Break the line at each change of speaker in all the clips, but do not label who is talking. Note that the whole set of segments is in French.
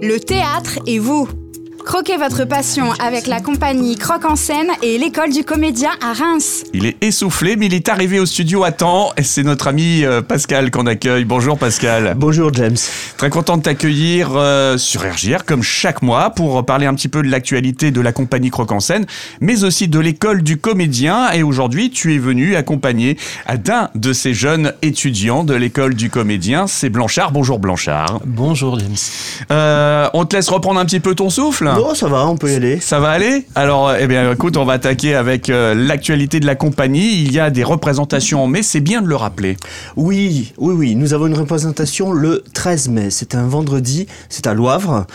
Le théâtre et vous. Croquez votre passion avec la compagnie Croque en scène et l'école du comédien à Reims.
Il est essoufflé, mais il est arrivé au studio à temps. Et c'est notre ami euh, Pascal qu'on accueille. Bonjour Pascal.
Bonjour James.
Très content de t'accueillir euh, sur RGR comme chaque mois pour parler un petit peu de l'actualité de la compagnie Croque en scène, mais aussi de l'école du comédien. Et aujourd'hui, tu es venu accompagner d'un de ces jeunes étudiants de l'école du comédien. C'est Blanchard. Bonjour Blanchard.
Bonjour James.
Euh, on te laisse reprendre un petit peu ton souffle
Oh, ça va, on peut y aller.
Ça va aller Alors, eh bien, écoute, on va attaquer avec euh, l'actualité de la compagnie. Il y a des représentations en mai, c'est bien de le rappeler.
Oui, oui, oui. Nous avons une représentation le 13 mai. C'est un vendredi, c'est à Loivre.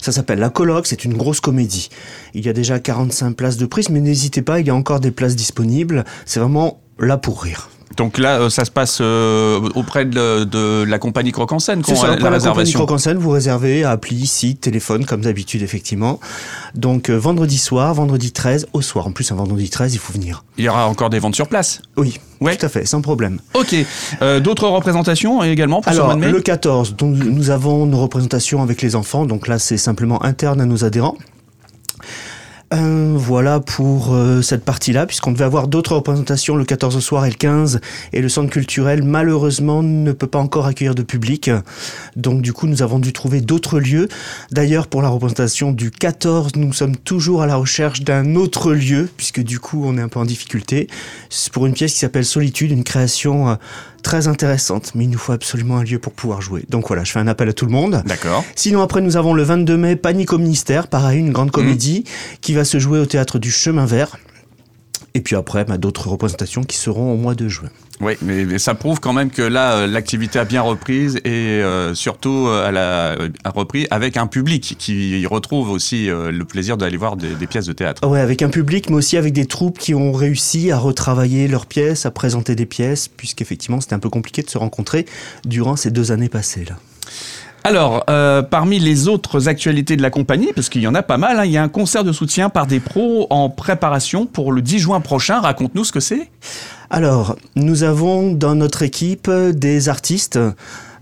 Ça s'appelle La Colloque, c'est une grosse comédie. Il y a déjà 45 places de prise, mais n'hésitez pas, il y a encore des places disponibles. C'est vraiment là pour rire.
Donc là, euh, ça se passe euh, auprès de, de, la compagnie Croque en scène
C'est ça, auprès la, la compagnie Croque en scène, vous réservez appli, site, téléphone, comme d'habitude, effectivement. Donc euh, vendredi soir, vendredi 13, au soir. En plus, un vendredi 13, il faut venir.
Il y aura encore des ventes sur place
Oui, ouais. tout à fait, sans problème.
Ok. Euh, D'autres représentations également pour
Alors,
ce mois de mai
le 14, donc, nous avons nos représentations avec les enfants. Donc là, c'est simplement interne à nos adhérents. Euh, voilà pour euh, cette partie-là, puisqu'on devait avoir d'autres représentations le 14 au soir et le 15, et le centre culturel malheureusement ne peut pas encore accueillir de public. Donc du coup, nous avons dû trouver d'autres lieux. D'ailleurs, pour la représentation du 14, nous sommes toujours à la recherche d'un autre lieu, puisque du coup, on est un peu en difficulté. C'est pour une pièce qui s'appelle Solitude, une création... Euh, très intéressante, mais il nous faut absolument un lieu pour pouvoir jouer. Donc voilà, je fais un appel à tout le monde.
D'accord.
Sinon, après, nous avons le 22 mai, Panique au ministère, pareil, une grande comédie mmh. qui va se jouer au théâtre du Chemin Vert. Et puis après, bah, d'autres représentations qui seront au mois de juin.
Oui, mais, mais, ça prouve quand même que là, l'activité a bien reprise et euh, surtout, elle a, a, repris avec un public qui retrouve aussi euh, le plaisir d'aller voir des, des, pièces de théâtre.
Oui, avec un public, mais aussi avec des troupes qui ont réussi à retravailler leurs pièces, à présenter des pièces, puisqu'effectivement, c'était un peu compliqué de se rencontrer durant ces deux années passées là.
Alors, euh, parmi les autres actualités de la compagnie, parce qu'il y en a pas mal, hein, il y a un concert de soutien par des pros en préparation pour le 10 juin prochain. Raconte-nous ce que c'est.
Alors, nous avons dans notre équipe des artistes.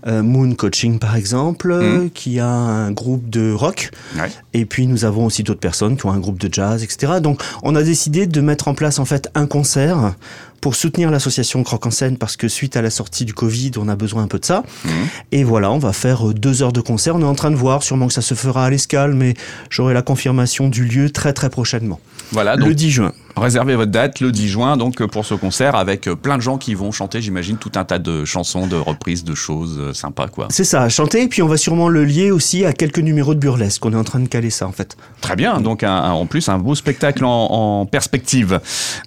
Euh, Moon Coaching par exemple, mmh. qui a un groupe de rock.
Ouais.
Et puis nous avons aussi d'autres personnes qui ont un groupe de jazz, etc. Donc on a décidé de mettre en place en fait un concert pour soutenir l'association Croque en scène parce que suite à la sortie du Covid, on a besoin un peu de ça.
Mmh.
Et voilà, on va faire deux heures de concert. On est en train de voir, sûrement que ça se fera à l'escale, mais j'aurai la confirmation du lieu très très prochainement.
Voilà, donc
le 10 juin.
Réservez votre date le 10 juin donc pour ce concert avec plein de gens qui vont chanter, j'imagine, tout un tas de chansons, de reprises, de choses sympas quoi.
C'est ça, chanter, et puis on va sûrement le lier aussi à quelques numéros de burlesque. On est en train de caler ça en fait.
Très bien, donc un, un, en plus un beau spectacle en, en perspective.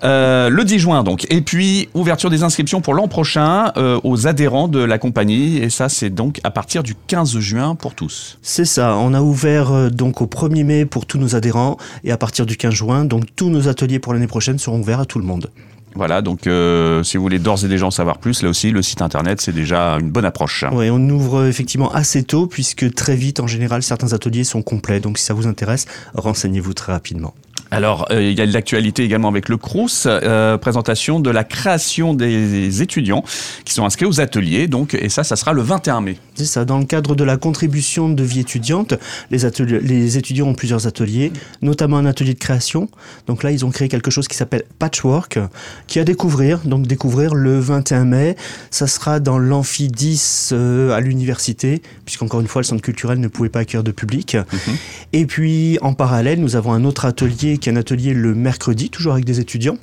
Euh, le 10 juin donc, et puis ouverture des inscriptions pour l'an prochain euh, aux adhérents de la compagnie, et ça c'est donc à partir du 15 juin pour tous.
C'est ça, on a ouvert euh, donc au 1er mai pour tous nos adhérents, et à partir du 15 juin, donc tous nos ateliers pour l'année prochaine seront ouverts à tout le monde.
Voilà, donc euh, si vous voulez d'ores et déjà en savoir plus, là aussi, le site internet, c'est déjà une bonne approche.
Oui, on ouvre effectivement assez tôt, puisque très vite, en général, certains ateliers sont complets. Donc si ça vous intéresse, renseignez-vous très rapidement.
Alors, euh, il y a l'actualité également avec le Crous, euh, présentation de la création des étudiants qui sont inscrits aux ateliers, donc, et ça, ça sera le 21 mai.
C'est ça, dans le cadre de la contribution de vie étudiante, les, ateliers, les étudiants ont plusieurs ateliers, notamment un atelier de création. Donc là, ils ont créé quelque chose qui s'appelle Patchwork, qui est à découvrir, donc découvrir le 21 mai. Ça sera dans l'amphi 10 euh, à l'université, puisqu'encore une fois, le centre culturel ne pouvait pas accueillir de public.
Mhm.
Mmh. Et puis, en parallèle, nous avons un autre atelier qui est un atelier le mercredi, toujours avec des étudiants.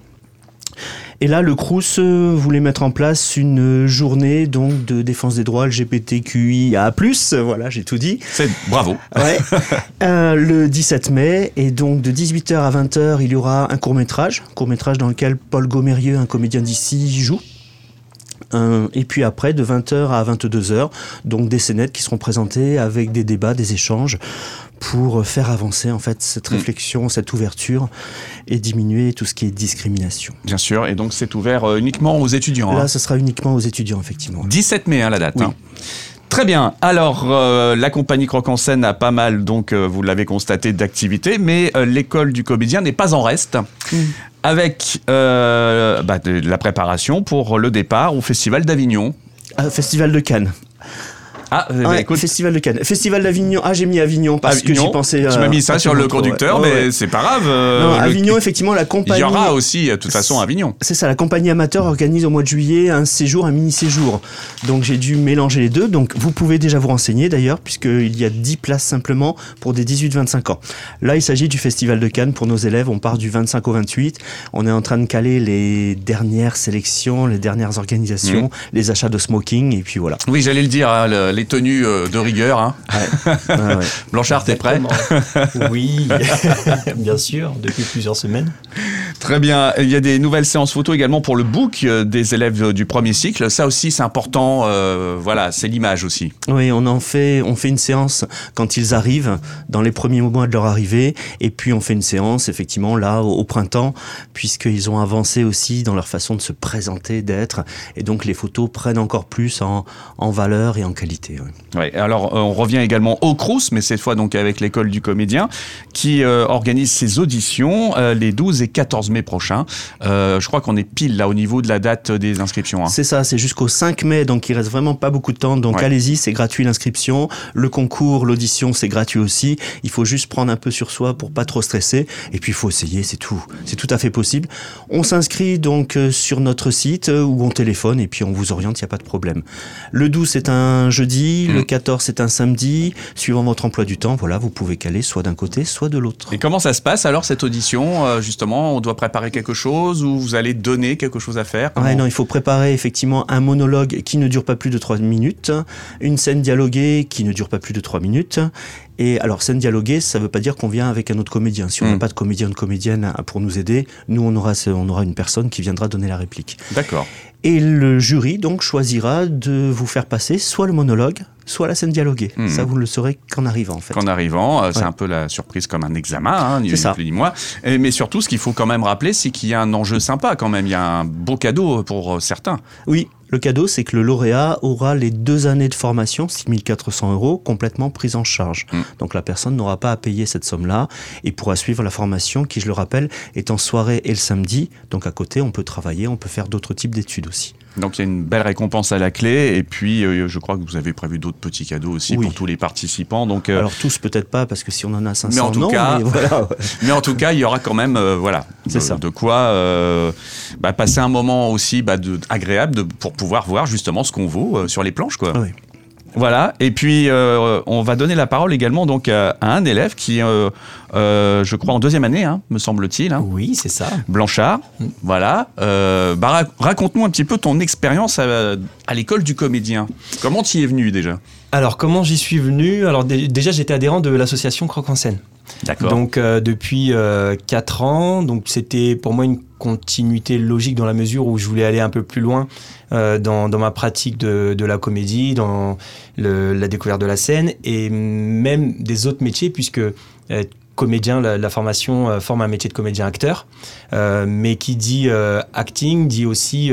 Et là, le Crous voulait mettre en place une journée donc de défense des droits LGBTQIA+. Voilà, j'ai tout dit.
C'est bravo.
Ouais. euh, le 17 mai et donc de 18h à 20h, il y aura un court métrage, court métrage dans lequel Paul Gomérieux, un comédien d'ici, joue. Euh, et puis après, de 20h à 22h, donc des scénettes qui seront présentées avec des débats, des échanges pour faire avancer en fait cette réflexion, mmh. cette ouverture et diminuer tout ce qui est discrimination.
Bien sûr, et donc c'est ouvert euh, uniquement aux étudiants.
Là,
hein.
ce sera uniquement aux étudiants, effectivement.
17 mai, hein, la date.
Oui.
Hein. Très bien. Alors, euh, la compagnie Croque en scène a pas mal, donc euh, vous l'avez constaté, d'activités, mais euh, l'école du comédien n'est pas en reste.
Mmh.
Avec euh, bah, de la préparation pour le départ au Festival d'Avignon.
Ah, Festival de Cannes.
Ah, eh ben,
Ouais,
écoute,
Festival de Cannes. Festival d'Avignon. Ah, j'ai mis Avignon parce que j'y pensais.
tu
euh,
m'as mis ça sur le conducteur,
ouais.
mais
Ouais,
c'est pas grave. euh,
Non,
le-
Avignon, effectivement, la
Il
compagnie.
y aura aussi, de toute façon, Avignon.
C'est ça, la compagnie amateur organise au mois de juillet un séjour, un mini-séjour. Donc j'ai dû mélanger les deux. Donc vous pouvez déjà vous renseigner d'ailleurs, puisqu'il y a 10 places simplement pour des 18-25 ans. Là, il s'agit du Festival de Cannes pour nos élèves. On part du 25 au 28. On est en train de caler les dernières sélections, les dernières organisations,
Mhm.
les achats de smoking, et puis voilà.
Oui, j'allais le dire, hein, le- les tenues euh, de rigueur. hein.
Ouais, ouais.
Blanchard, t'es prêt?
Oui, bien sûr, depuis plusieurs semaines.
Très bien. Il y a des nouvelles séances photo également pour le book euh, des élèves euh, du premier cycle. Ça aussi, c'est important. euh, voilà, c'est l'image aussi.
Oui, on en fait, on fait une séance quand ils arrivent, dans les premiers mois de leur arrivée, et puis on fait une séance effectivement là au, au printemps, puisqu'ils ont avancé aussi dans leur façon de se présenter, d'être, et donc les photos prennent encore plus en, en valeur et en qualité. Ouais,
alors euh, on revient également au Crous, mais cette fois donc avec l'école du comédien, qui euh, organise ses auditions les 12 et 14 mai prochains. Euh, je crois qu'on est pile là au niveau de la date des inscriptions. hein.
C'est ça, c'est jusqu'au 5 mai, donc il reste vraiment pas beaucoup de temps. Donc
Ouais.
allez-y, c'est gratuit l'inscription. Le concours, l'audition, c'est gratuit aussi. Il faut juste prendre un peu sur soi pour pas trop stresser. Et puis il faut essayer, c'est tout. C'est tout à fait possible. On s'inscrit donc euh, sur notre site euh, ou on téléphone et puis on vous oriente, il n'y a pas de problème. Le 12 c'est un jeudi,
Mm.
le 14 c'est un samedi. Suivant votre emploi du temps, voilà, vous pouvez caler soit d'un côté, soit de l'autre.
Et comment ça se passe alors cette audition? Justement, on doit préparer quelque chose ou vous allez donner quelque chose à faire
Ouais,
Comment-
non, il faut préparer effectivement un monologue qui ne dure pas plus de 3 minutes, une scène dialoguée qui ne dure pas plus de 3 minutes. Et alors, scène dialoguée, ça ne veut pas dire qu'on vient avec un autre comédien. Si on n'a
Mm.
pas de comédien ou de comédienne pour nous aider, nous, on aura, on aura une personne qui viendra donner la réplique.
D'accord.
Et le jury, donc, choisira de vous faire passer soit le monologue, soit la scène dialoguée.
Mm.
Ça, vous ne le saurez qu'en arrivant, en fait.
Qu'en arrivant, euh, c'est
Ouais.
un peu la surprise comme un examen, hein, ni
ça.
plus ni moins. Et- mais surtout, ce qu'il faut quand même rappeler, c'est qu'il y a un enjeu sympa quand même. Il y a un beau cadeau pour euh, certains.
Oui, le cadeau, c'est que le lauréat aura les deux années de formation, 6400 euros, complètement prises en charge.
Mm.
Donc la personne n'aura pas à payer cette somme-là et pourra suivre la formation qui, je le rappelle, est en soirée et le samedi. Donc à côté, on peut travailler, on peut faire d'autres types d'études aussi.
Donc il y a une belle récompense à la clé. Et puis, euh, je crois que vous avez prévu d'autres petits cadeaux aussi
Oui.
pour tous les participants. Donc, euh,
Alors tous, peut-être pas, parce que si on en a 500,
Mais en tout
non,
cas-
mais voilà. ouais.
Mais en tout cas, il y aura quand même, euh, voilà, de,
ça.
de quoi bah, passer un moment aussi bah, de, agréable de- pour pouvoir voir justement ce qu'on vaut sur les planches, quoi.
Oui.
Voilà. Et puis, euh, on va donner la parole également donc à, à un élève qui, euh, euh, je crois, en deuxième année, hein, me semble-t-il, hein,
Oui, c'est ça.
Blanchard. Voilà. Euh, bah, rac- raconte-nous un petit peu ton expérience à, à l'école du comédien. Comment tu y es venu déjà?
Alors, comment j'y suis venu? Alors, dé- déjà, j'étais adhérent de l'association Croque en scène.
D'accord.
Donc, euh, depuis 4 ans, donc c'était pour moi une continuité logique dans la mesure où je voulais aller un peu plus loin euh, dans, dans ma pratique de, de la comédie, dans le- la découverte de la scène et même des autres métiers, puisque euh, comédien, la, la formation euh, forme un métier de comédien-acteur, euh, mais qui dit euh, acting dit aussi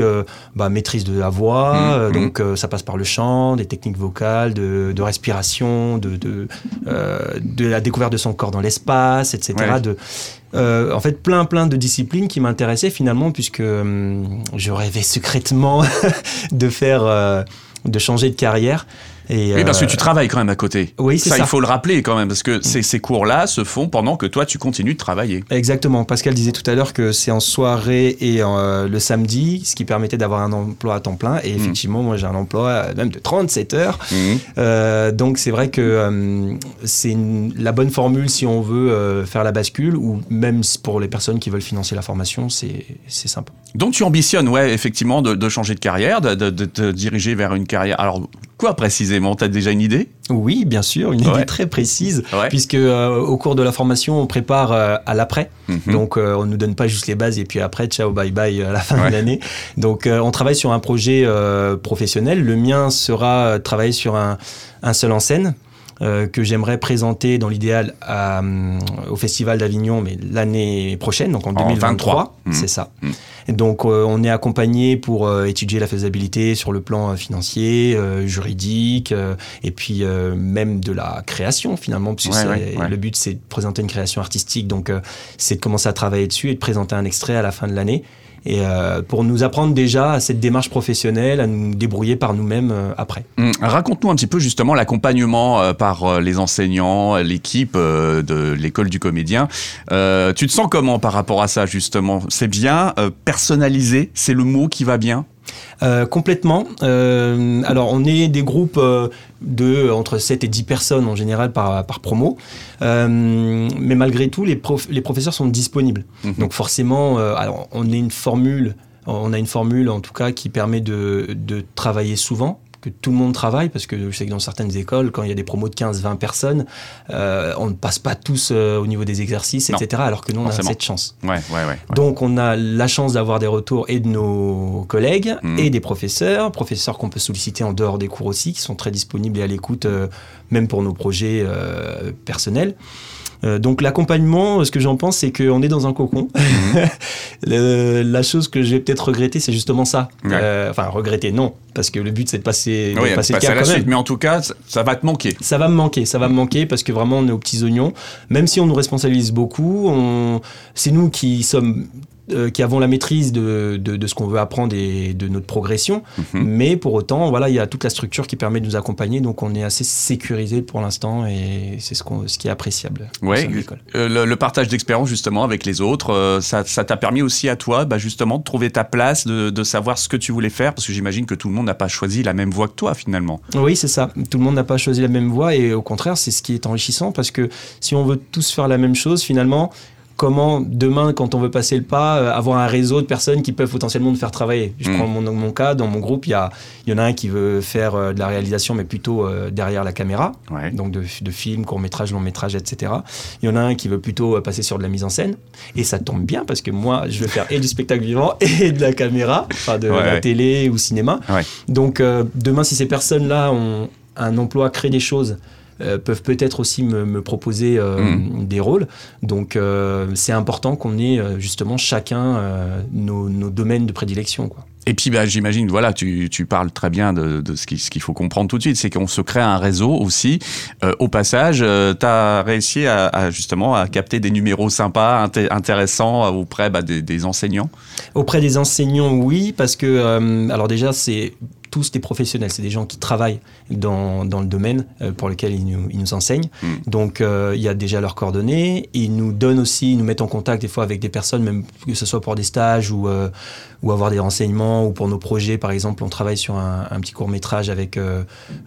bah, maîtrise de la voix,
Mhm.
euh, donc ça passe par le chant, des techniques vocales, de, de respiration, de, de, de la découverte de son corps dans l'espace, etc.
Ouais.
De, euh, en fait, plein plein de disciplines qui m'intéressaient finalement, puisque hum, je rêvais secrètement de faire, euh, de changer de carrière. Et,
Oui, parce que
euh,
tu travailles quand même à côté.
oui, c'est ça.
il faut le rappeler quand même, parce que ces, ces cours-là se font pendant que toi, tu continues de travailler.
Exactement. Pascal disait tout à l'heure que c'est en soirée et euh, le samedi, ce qui permettait d'avoir un emploi à temps plein. Et effectivement, moi, j'ai un emploi euh, même de 37 heures. Euh, donc, c'est vrai que euh, c'est la bonne formule si on veut euh, faire la bascule ou même pour les personnes qui veulent financer la formation, c'est c'est sympa.
Donc tu ambitionnes, ouais, effectivement, de, de changer de carrière, de, de- de te diriger vers une carrière. Alors, quoi précisément? T'as déjà une idée?
Oui, bien sûr, une
Ouais.
idée très précise,
Ouais.
puisque euh, au cours de la formation, on prépare euh, à l'après.
Mhm.
Donc, euh, on nous donne pas juste les bases et puis après, ciao, bye bye à la fin
Ouais.
de l'année. Donc, on travaille sur un projet professionnel. Le mien sera travailler sur un, un seul en scène. Euh, que j'aimerais présenter dans l'idéal hum, au Festival d'Avignon, mais l'année prochaine, donc en, 2023.
23. Mhm.
C'est ça. Et donc, euh, on est accompagné pour euh, étudier la faisabilité sur le plan euh, financier, euh, juridique, euh, et puis euh, même de la création finalement, puisque
Ouais,
c'est-
ouais, ouais.
le but c'est de présenter une création artistique. Donc, euh, c'est de commencer à travailler dessus et de présenter un extrait à la fin de l'année. Et euh, pour nous apprendre déjà à cette démarche professionnelle, à nous débrouiller par nous-mêmes euh, après.
Hum, Raconte-nous un petit peu justement l'accompagnement euh, par les enseignants, l'équipe de l'école du comédien. Tu te sens comment par rapport à ça justement? C'est bien personnalisé, c'est le mot qui va bien?
Euh, complètement. Euh, alors, on est des groupes euh, de entre 7 et 10 personnes en général par, par promo. Mais malgré tout, les, prof- les professeurs sont disponibles.
Mhm.
Donc, forcément, alors, on est une formule, on a une formule en tout cas qui permet de, de travailler souvent que tout le monde travaille, parce que je sais que dans certaines écoles, quand il y a des promos de 15-20 personnes, euh, on ne passe pas tous euh, au niveau des exercices,
Non.
etc. Alors que nous, on a cette chance.
Ouais, ouais, ouais.
Donc on a la chance d'avoir des retours et de nos collègues
Mhm.
et des professeurs, professeurs qu'on peut solliciter en dehors des cours aussi, qui sont très disponibles et à l'écoute, euh, même pour nos projets personnels. Euh, donc l'accompagnement, ce que j'en pense, c'est qu'on est dans un cocon. Le- la chose que j'ai peut-être regretté, c'est justement ça.
Mhm. Ouais.
Euh, enfin regretter, non, parce que le but c'est de passer, de
Oui,
passer le
passer à la
quand même.
suite, mais en tout cas, ça, ça va te manquer.
Ça va me manquer, ça va me manquer parce que vraiment on est aux petits oignons. Même si on nous responsabilise beaucoup, on... c'est nous qui sommes, euh, qui avons la maîtrise de, de, de ce qu'on veut apprendre et de notre progression.
Mhm.
Mais pour autant, voilà, il y a toute la structure qui permet de nous accompagner, donc on est assez sécurisé pour l'instant et c'est ce, ce qui est appréciable.
Ouais, euh, le, le partage d'expérience justement avec les autres, euh, ça ça t'a permis aussi à toi bah, justement de trouver ta place, de, de savoir ce que tu voulais faire, parce que j'imagine que tout le monde n'a pas choisi la même voie que toi finalement.
Oui, c'est ça. Tout le monde n'a pas choisi la même voie et au contraire, c'est ce qui est enrichissant parce que si on veut tous faire la même chose, finalement, comment demain, quand on veut passer le pas, euh, avoir un réseau de personnes qui peuvent potentiellement nous faire travailler Je
Mm.
prends mon, mon cas, dans mon groupe, il y, a, y en a un qui veut faire euh, de la réalisation, mais plutôt euh, derrière la caméra,
Ouais.
donc de, de films, courts-métrages, longs-métrages, etc. Il y en a un qui veut plutôt passer sur de la mise en scène. Et ça tombe bien parce que moi, je veux faire et du spectacle vivant et de la caméra, enfin de
Ouais.
la télé ou cinéma. Donc demain, si ces personnes-là ont un emploi, créent des choses, peuvent peut-être aussi me, me proposer euh,
Mm.
des rôles. Donc euh, c'est important qu'on ait euh, justement chacun euh, nos, nos domaines de prédilection. Quoi.
Et puis bah, j'imagine, voilà, tu, tu parles très bien de, de ce qui- ce qu'il faut comprendre tout de suite, c'est qu'on se crée un réseau aussi. Euh, au passage, tu as réussi à, à, justement à capter des numéros sympas, inté- intéressants euh, auprès bah, des, des enseignants?
Auprès des enseignants, oui, parce que, euh, alors déjà, c'est tous des professionnels, c'est des gens qui travaillent dans, dans le domaine euh, pour lequel ils nous, ils nous enseignent.
Mm.
Donc, euh, il y a déjà leurs coordonnées. Ils nous donnent aussi, ils nous mettent en contact des fois avec des personnes, même que ce soit pour des stages ou, euh, ou avoir des renseignements ou pour nos projets. Par exemple, on travaille sur un, un petit court métrage avec euh,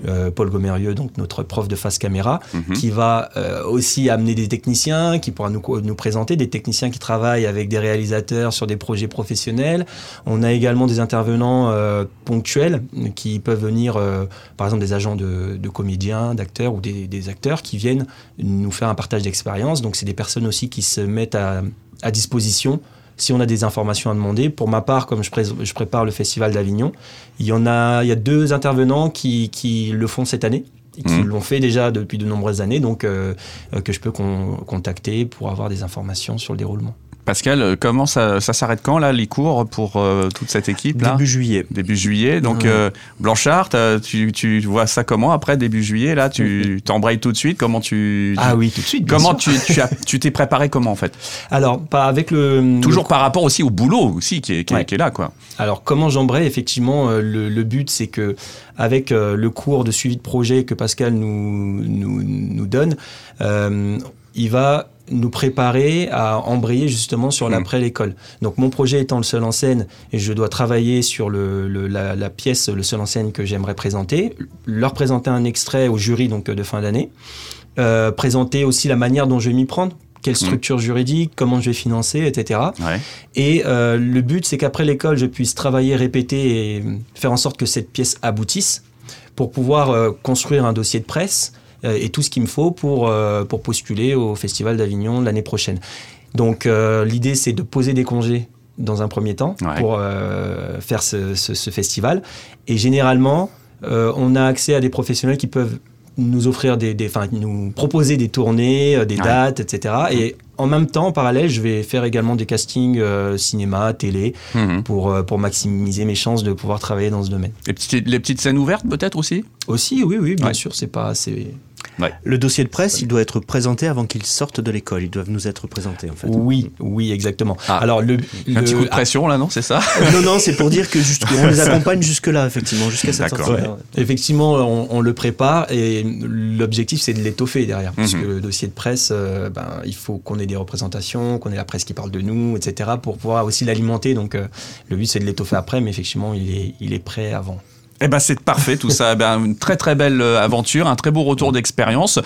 euh, Paul Gomerieux, donc notre prof de face caméra,
Mhm.
qui va euh, aussi amener des techniciens, qui pourra nous, nous présenter, des techniciens qui travaillent avec des réalisateurs sur des projets professionnels. On a également des intervenants euh, ponctuels qui peuvent venir, euh, par exemple des agents de, de comédiens, d'acteurs ou des, des acteurs qui viennent nous faire un partage d'expérience. Donc c'est des personnes aussi qui se mettent à, à disposition si on a des informations à demander. Pour ma part, comme je, pré- je prépare le Festival d'Avignon, il y en a, il y a deux intervenants qui, qui le font cette année. Qui
Mhm.
l'ont fait déjà depuis de nombreuses années, donc euh, euh, que je peux con- contacter pour avoir des informations sur le déroulement.
Pascal, euh, comment ça, ça s'arrête quand là les cours pour euh, toute cette équipe là?
Début juillet.
Début juillet. Donc, euh, Blanchard, tu, tu vois ça comment après début juillet Là, tu t'embrayes tout de suite? Comment tu.
Ah oui, tout de suite.
Comment
sûr.
tu, tu t'es préparé comment en fait?
Alors, pas avec le.
Toujours par rapport aussi au boulot aussi qui est, qui est-
Ouais.
qui est là quoi.
Alors comment j'embraye Effectivement, le, le but c'est que avec le cours de suivi de projet que Pascal nous, nous, nous donne, euh, il va nous préparer à embrayer justement sur
Mhm.
l'après-l'école. Donc mon projet étant le seul en scène et je dois travailler sur le, le- la, la pièce le seul en scène que j'aimerais présenter, leur présenter un extrait au jury donc de fin d'année, euh, présenter aussi la manière dont je vais m'y prendre, quelle structure juridique, comment je vais financer, etc.
Ouais.
Et euh, le but, c'est qu'après l'école, je puisse travailler, répéter et faire en sorte que cette pièce aboutisse pour pouvoir euh, construire un dossier de presse euh, et tout ce qu'il me faut pour, euh, pour postuler au Festival d'Avignon l'année prochaine. Donc euh, l'idée, c'est de poser des congés dans un premier temps
Ouais.
pour euh, faire ce, ce- ce festival. Et généralement, euh, on a accès à des professionnels qui peuvent nous offrir des, des- enfin, nous proposer des tournées, euh, des
Ouais.
dates, etc. Et en même temps, en parallèle, je vais faire également des castings euh, cinéma, télé,
Mhm.
pour, euh, pour maximiser mes chances de pouvoir travailler dans ce domaine.
Les, petites, les petites scènes ouvertes peut-être aussi?
Aussi, oui, oui, bien
Ouais.
sûr, c'est pas, c'est,
Le dossier de presse, il doit être présenté avant qu'ils sortent de l'école. Ils doivent nous être présentés, en fait.
Oui, oui, exactement.
Ah.
Alors, le,
Un petit coup de pression là, non C'est ça
non, non, c'est pour dire que juste, on les accompagne jusque-là, effectivement, jusqu'à cette
D'accord.
sortie.
Ouais. Effectivement, on, on le prépare et l'objectif c'est de l'étoffer derrière. Parce
Mhm.
que le dossier de presse, euh, ben, il faut qu'on ait des représentations, qu'on ait la presse qui parle de nous, etc. pour pouvoir aussi l'alimenter. Donc euh, le but c'est de l'étoffer après, mais effectivement il est, il est prêt avant.
Eh ben c'est parfait tout ça. Ben, une très très belle euh, aventure, un très beau retour d'expérience.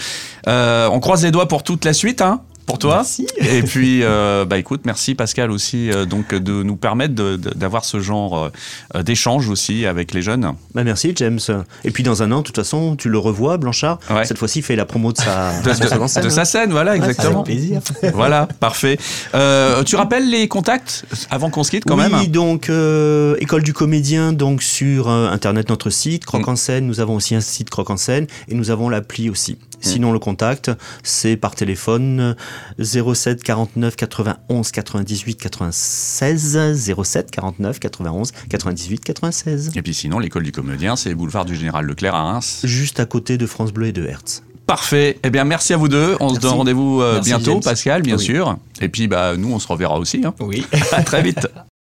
Euh, on croise les doigts pour toute la suite, hein? Pour toi.
Merci.
Et puis, euh, bah écoute, merci Pascal aussi euh, donc de nous permettre d'avoir ce genre euh, d'échange aussi avec les jeunes.
Bah, merci, James. Et puis, dans un an, de toute façon, tu le revois, Blanchard.
Ouais.
Cette fois-ci, il fait la promo de sa,
De,
de son
de-
scène,
de
hein.
sa scène, voilà, exactement.
Avec plaisir.
Voilà, parfait. Euh, tu rappelles les contacts avant qu'on se quitte quand
oui,
même
donc euh, école du comédien, donc sur euh, internet notre site Croque
Mm.
en scène. Nous avons aussi un site Croque en scène et nous avons l'appli aussi. Sinon le contact c'est par téléphone euh, 07 49 91 98 96 07 49 91 98 96.
Et puis sinon, l'école du comédien, c'est boulevard du Général Leclerc à Reims.
Juste à côté de France Bleu et de Hertz.
Parfait. Eh bien, merci à vous deux. On se donne rendez-vous euh, bientôt,
James.
Pascal, bien
Oui.
sûr. Et puis, bah, nous, on se reverra aussi. hein.
Oui.
À très vite.